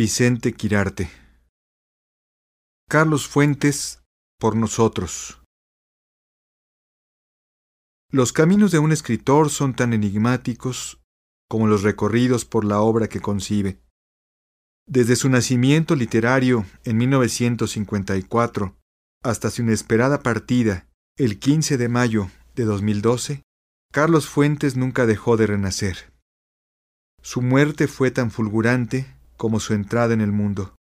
Vicente Quirarte. Carlos Fuentes, por nosotros. Los caminos de un escritor son tan enigmáticos como los recorridos por la obra que concibe. Desde su nacimiento literario en 1954 hasta su inesperada partida el 15 de mayo de 2012, Carlos Fuentes nunca dejó de renacer. Su muerte fue tan fulgurante como su entrada en el mundo.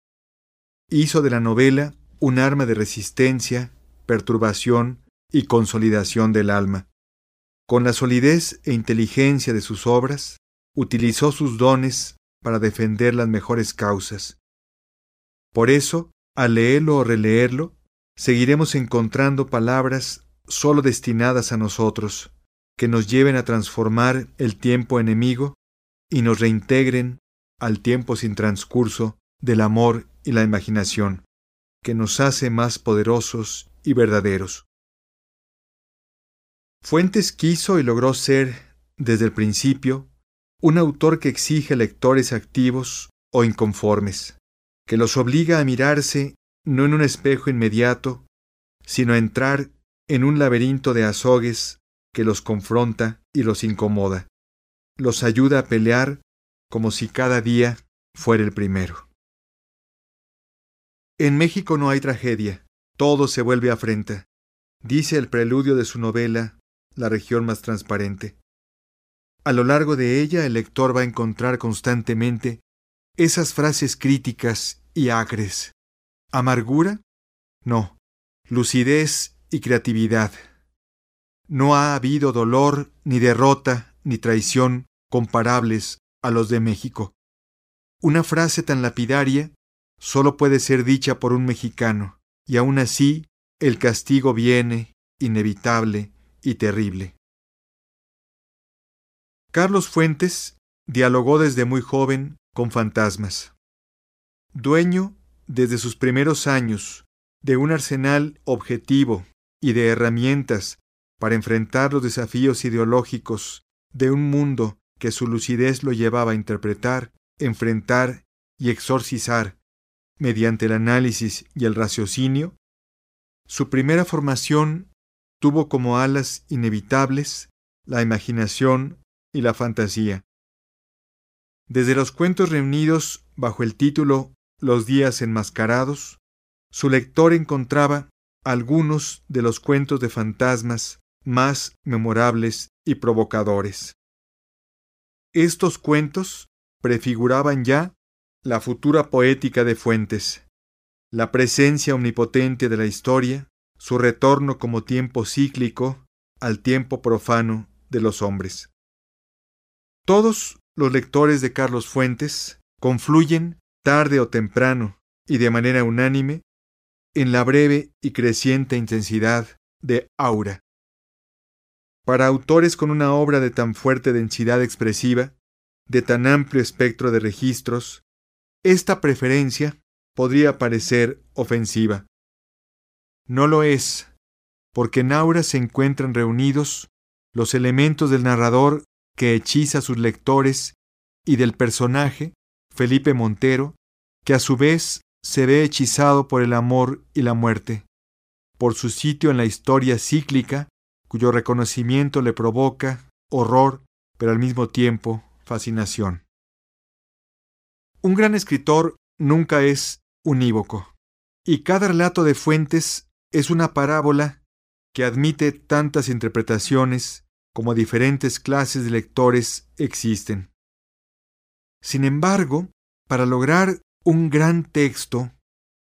Hizo de la novela un arma de resistencia, perturbación y consolidación del alma. Con la solidez e inteligencia de sus obras, utilizó sus dones para defender las mejores causas. Por eso, al leerlo o releerlo, seguiremos encontrando palabras sólo destinadas a nosotros, que nos lleven a transformar el tiempo enemigo y nos reintegren al tiempo sin transcurso del amor y la imaginación, que nos hace más poderosos y verdaderos. Fuentes quiso y logró ser, desde el principio, un autor que exige lectores activos o inconformes, que los obliga a mirarse no en un espejo inmediato, sino a entrar en un laberinto de azogues que los confronta y los incomoda, los ayuda a pelear como si cada día fuera el primero. En México no hay tragedia, todo se vuelve afrenta, dice el preludio de su novela La región más transparente. A lo largo de ella el lector va a encontrar constantemente esas frases críticas y acres. ¿Amargura? No. Lucidez y creatividad. No ha habido dolor, ni derrota, ni traición comparables a los de México. Una frase tan lapidaria solo puede ser dicha por un mexicano, y aún así el castigo viene, inevitable y terrible. Carlos Fuentes dialogó desde muy joven con fantasmas. Dueño, desde sus primeros años, de un arsenal objetivo y de herramientas para enfrentar los desafíos ideológicos de un mundo que su lucidez lo llevaba a interpretar, enfrentar y exorcizar mediante el análisis y el raciocinio, su primera formación tuvo como alas inevitables la imaginación y la fantasía. Desde los cuentos reunidos bajo el título Los días enmascarados, su lector encontraba algunos de los cuentos de fantasmas más memorables y provocadores. Estos cuentos prefiguraban ya la futura poética de Fuentes, la presencia omnipotente de la historia, su retorno como tiempo cíclico al tiempo profano de los hombres. Todos los lectores de Carlos Fuentes confluyen, tarde o temprano, y de manera unánime, en la breve y creciente intensidad de Aura. Para autores con una obra de tan fuerte densidad expresiva, de tan amplio espectro de registros, esta preferencia podría parecer ofensiva. No lo es, porque en Aura se encuentran reunidos los elementos del narrador que hechiza a sus lectores y del personaje, Felipe Montero, que a su vez se ve hechizado por el amor y la muerte, por su sitio en la historia cíclica, cuyo reconocimiento le provoca horror, pero al mismo tiempo fascinación. Un gran escritor nunca es unívoco, y cada relato de Fuentes es una parábola que admite tantas interpretaciones como diferentes clases de lectores existen. Sin embargo, para lograr un gran texto,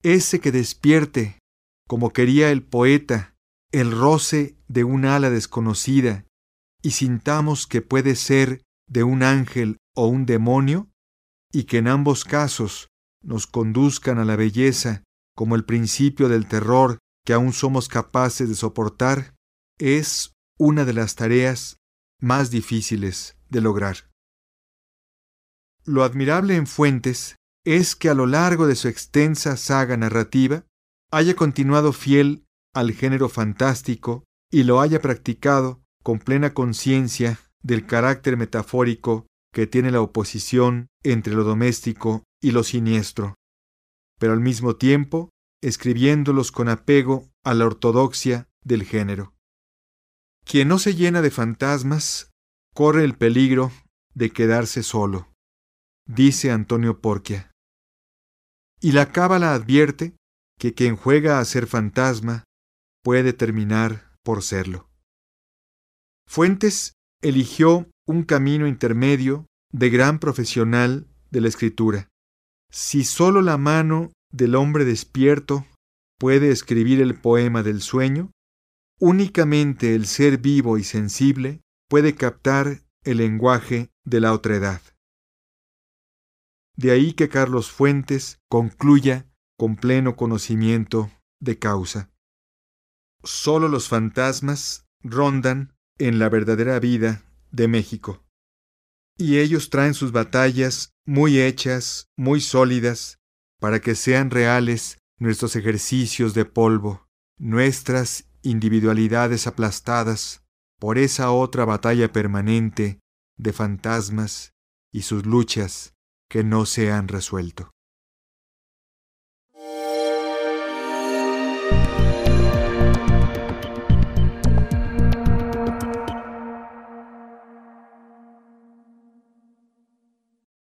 ese que despierte, como quería el poeta, el roce de un ala desconocida, y sintamos que puede ser de un ángel o un demonio, y que en ambos casos nos conduzcan a la belleza como el principio del terror que aún somos capaces de soportar, es una de las tareas más difíciles de lograr. Lo admirable en Fuentes es que a lo largo de su extensa saga narrativa haya continuado fiel al género fantástico y lo haya practicado con plena conciencia del carácter metafórico que tiene la oposición entre lo doméstico y lo siniestro, pero al mismo tiempo escribiéndolos con apego a la ortodoxia del género. Quien no se llena de fantasmas corre el peligro de quedarse solo, dice Antonio Porquia. Y la cábala advierte que quien juega a ser fantasma puede terminar por serlo. Fuentes eligió un camino intermedio de gran profesional de la escritura. Si sólo la mano del hombre despierto puede escribir el poema del sueño, únicamente el ser vivo y sensible puede captar el lenguaje de la otredad. De ahí que Carlos Fuentes concluya con pleno conocimiento de causa. Solo los fantasmas rondan en la verdadera vida de México. Y ellos traen sus batallas muy hechas, muy sólidas, para que sean reales nuestros ejercicios de polvo, nuestras individualidades aplastadas por esa otra batalla permanente de fantasmas y sus luchas que no se han resuelto.